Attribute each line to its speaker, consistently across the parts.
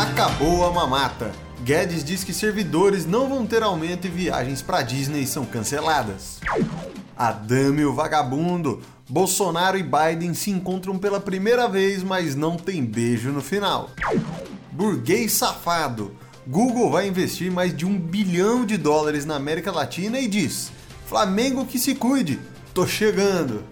Speaker 1: Acabou a mamata. Guedes diz que servidores não vão ter aumento e viagens para Disney são canceladas. Adame o vagabundo. Bolsonaro e Biden se encontram pela primeira vez, mas não tem beijo no final. Burguês safado. Google vai investir mais de um bilhão de dólares na América Latina e diz: Flamengo que se cuide, tô chegando.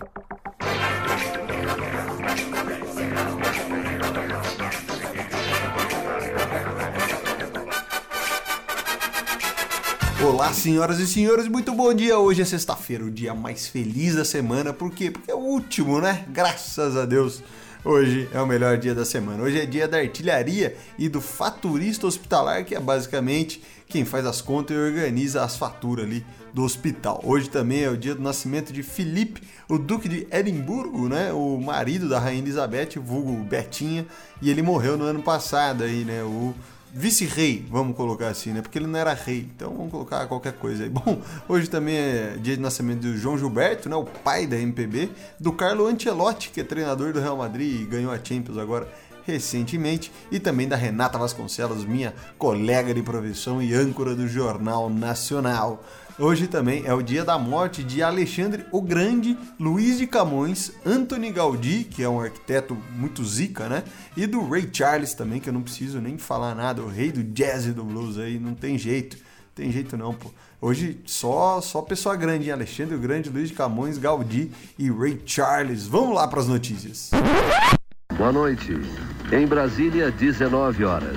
Speaker 1: Olá, senhoras e senhores, muito bom dia. Hoje é sexta-feira, o dia mais feliz da semana. Por quê? Porque é o último, né? Graças a Deus. Hoje é o melhor dia da semana. Hoje é dia da artilharia e do faturista hospitalar, que é basicamente quem faz as contas e organiza as faturas ali do hospital. Hoje também é o dia do nascimento de Felipe, o Duque de Edimburgo, né? O marido da Rainha Elizabeth, vulgo Betinha, e ele morreu no ano passado aí, né? O vice-rei, vamos colocar assim, né? Porque ele não era rei, então vamos colocar qualquer coisa aí. Bom, hoje também é dia de nascimento do João Gilberto, né? O pai da MPB, do Carlo Ancelotti, que é treinador do Real Madrid e ganhou a Champions agora recentemente, e também da Renata Vasconcelos, minha colega de profissão e âncora do Jornal Nacional. Hoje também é o dia da morte de Alexandre o Grande, Luiz de Camões, Anthony Gaudí, que é um arquiteto muito zica, né? E do Ray Charles também, que eu não preciso nem falar nada, o rei do jazz e do blues aí, não tem jeito. Tem jeito não, pô. Hoje só só pessoa grande, hein? Alexandre o Grande, Luiz de Camões, Gaudí e Ray Charles. Vamos lá para as notícias.
Speaker 2: Boa noite. Em Brasília, 19 horas.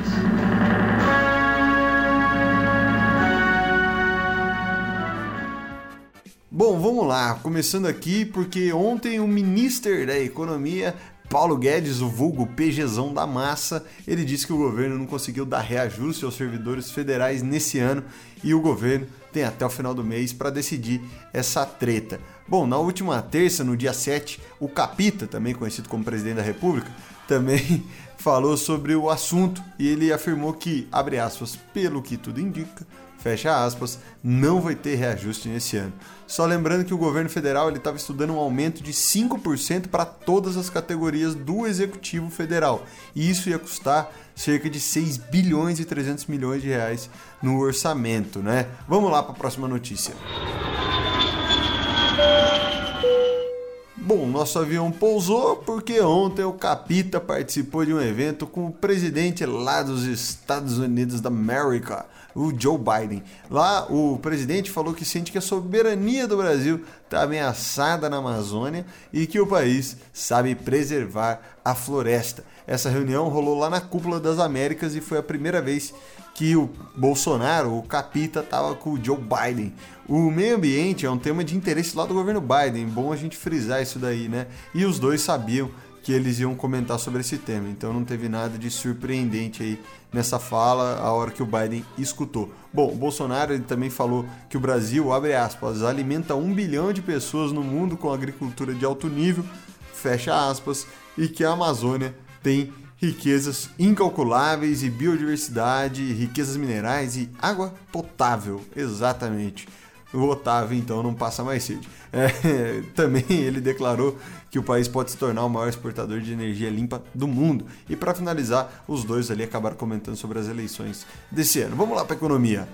Speaker 1: Bom, vamos lá, começando aqui porque ontem o ministro da Economia, Paulo Guedes, o vulgo PGzão da massa, ele disse que o governo não conseguiu dar reajuste aos servidores federais nesse ano e o governo tem até o final do mês para decidir essa treta. Bom, na última terça, no dia 7, o Capita, também conhecido como presidente da República, também falou sobre o assunto e ele afirmou que, abre aspas, pelo que tudo indica, fecha aspas, não vai ter reajuste nesse ano. Só lembrando que o governo federal estava estudando um aumento de 5% para todas as categorias do Executivo Federal. E isso ia custar cerca de 6 bilhões e 300 milhões de reais no orçamento, né? Vamos lá para a próxima notícia. Bom, nosso avião pousou porque ontem o Capita participou de um evento com o presidente lá dos Estados Unidos da América, o Joe Biden. Lá, o presidente falou que sente que a soberania do Brasil está ameaçada na Amazônia e que o país sabe preservar a floresta. Essa reunião rolou lá na Cúpula das Américas e foi a primeira vez que o Bolsonaro, o capita, estava com o Joe Biden. O meio ambiente é um tema de interesse lá do governo Biden, bom a gente frisar isso daí, né? E os dois sabiam que eles iam comentar sobre esse tema, então não teve nada de surpreendente aí nessa fala a hora que o Biden escutou. Bom, Bolsonaro ele também falou que o Brasil, abre aspas, alimenta um bilhão de pessoas no mundo com agricultura de alto nível, fecha aspas, e que a Amazônia tem riquezas incalculáveis e biodiversidade, riquezas minerais e água potável, exatamente. O Otávio, então, não passa mais sede. É, também ele declarou que o país pode se tornar o maior exportador de energia limpa do mundo. E para finalizar, os dois ali acabaram comentando sobre as eleições desse ano. Vamos lá para a economia.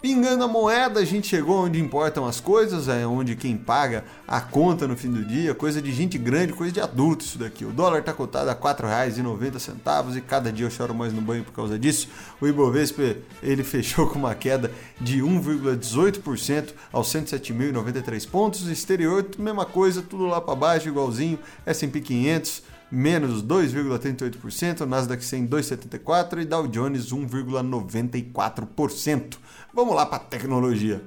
Speaker 1: Pingando a moeda, a gente chegou onde importam as coisas, é onde quem paga a conta no fim do dia, coisa de gente grande, coisa de adulto isso daqui. O dólar está cotado a R$ 4,90 e cada dia eu choro mais no banho por causa disso. O Ibovespa ele fechou com uma queda de 1,18% aos 107.093 pontos. Exterior, mesma coisa, tudo lá para baixo, igualzinho. S&P 500 menos 2,38%, Nasdaq 100 2,74% e Dow Jones 1,94%. Vamos lá para a tecnologia.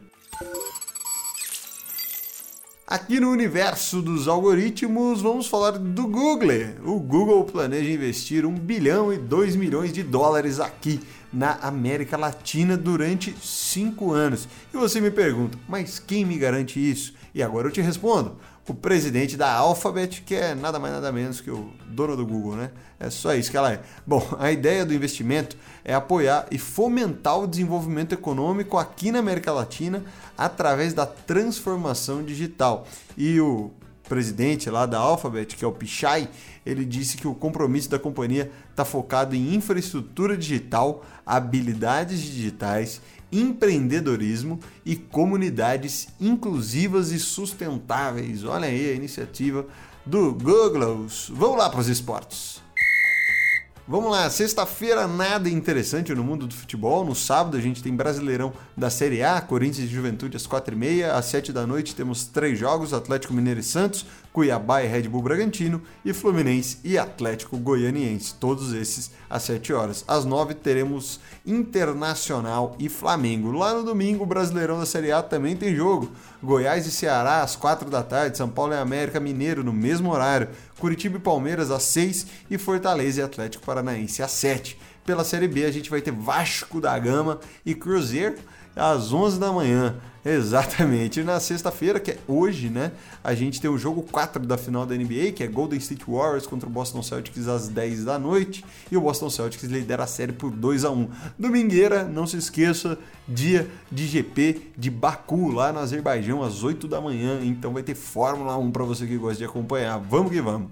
Speaker 1: Aqui no universo dos algoritmos, vamos falar do Google. O Google planeja investir 1 bilhão e 2 milhões de dólares aqui na América Latina durante 5 anos. E você me pergunta, mas quem me garante isso? E agora eu te respondo o presidente da Alphabet, que é nada mais nada menos que o dono do Google, né? É só isso que ela é. Bom, a ideia do investimento é apoiar e fomentar o desenvolvimento econômico aqui na América Latina através da transformação digital. E o presidente lá da Alphabet, que é o Pichai, ele disse que o compromisso da companhia está focado em infraestrutura digital, habilidades digitais, empreendedorismo e comunidades inclusivas e sustentáveis. Olha aí a iniciativa do Google. Vamos lá para os esportes. Vamos lá, sexta-feira nada interessante no mundo do futebol. No sábado a gente tem Brasileirão da Série A, Corinthians e Juventude às 4h30. Às 7 da noite temos três jogos: Atlético Mineiro e Santos, Cuiabá e Red Bull Bragantino e Fluminense e Atlético Goianiense. Todos esses às 7 horas. Às 9 teremos Internacional e Flamengo. Lá no domingo, o Brasileirão da Série A também tem jogo. Goiás e Ceará às 4 da tarde, São Paulo e América Mineiro no mesmo horário, Curitiba e Palmeiras às 6 e Fortaleza e Atlético Paranaense às 7. Pela Série B a gente vai ter Vasco da Gama e Cruzeiro às 11 da manhã. Exatamente. E na sexta-feira, que é hoje, né? A gente tem o jogo 4 da final da NBA, que é Golden State Warriors contra o Boston Celtics às 10 da noite. E o Boston Celtics lidera a série por 2 a 1 Domingueira, não se esqueça, dia de GP de Baku, lá no Azerbaijão, às 8 da manhã. Então vai ter Fórmula 1 para você que gosta de acompanhar. Vamos que vamos!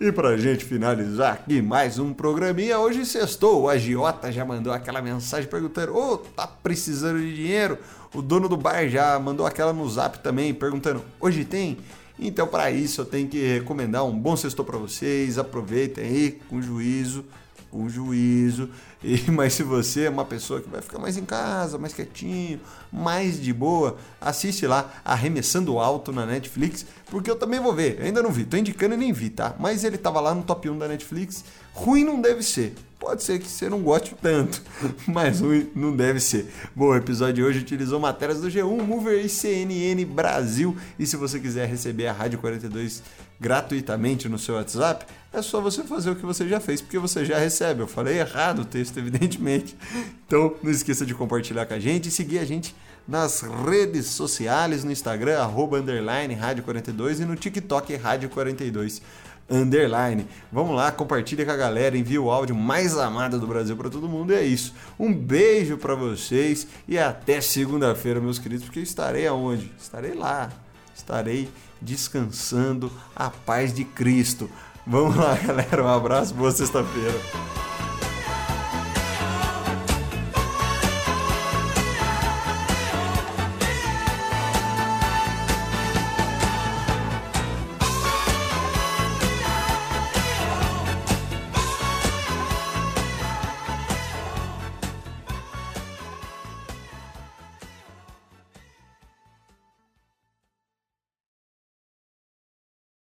Speaker 1: E pra gente finalizar aqui mais um programinha, hoje sextou, o agiota já mandou aquela mensagem perguntando, ô, oh, tá precisando de dinheiro? O dono do bar já mandou aquela no zap também, perguntando, hoje tem? Então para isso eu tenho que recomendar um bom sextou para vocês, aproveitem aí com juízo, com juízo. E, mas se você é uma pessoa que vai ficar mais em casa, mais quietinho, mais de boa, assiste lá Arremessando Alto na Netflix, porque eu também vou ver. Ainda não vi, tô indicando e nem vi, tá? Mas ele tava lá no top 1 da Netflix. Ruim não deve ser. Pode ser que você não goste tanto, mas ruim não deve ser. Bom, o episódio de hoje utilizou matérias do G1, Mover e CNN Brasil. E se você quiser receber a Rádio 42 gratuitamente no seu WhatsApp, é só você fazer o que você já fez, porque você já recebe. Eu falei errado o texto, evidentemente. Então, não esqueça de compartilhar com a gente e seguir a gente nas redes sociais, no Instagram, arroba, underline, Rádio 42 e no TikTok, Rádio 42 underline. Vamos lá, compartilha com a galera, envia o áudio mais amado do Brasil para todo mundo. E é isso. Um beijo para vocês e até segunda-feira, meus queridos, porque estarei aonde? Estarei lá. Estarei descansando a paz de Cristo. Vamos lá, galera. Um abraço, boa sexta-feira.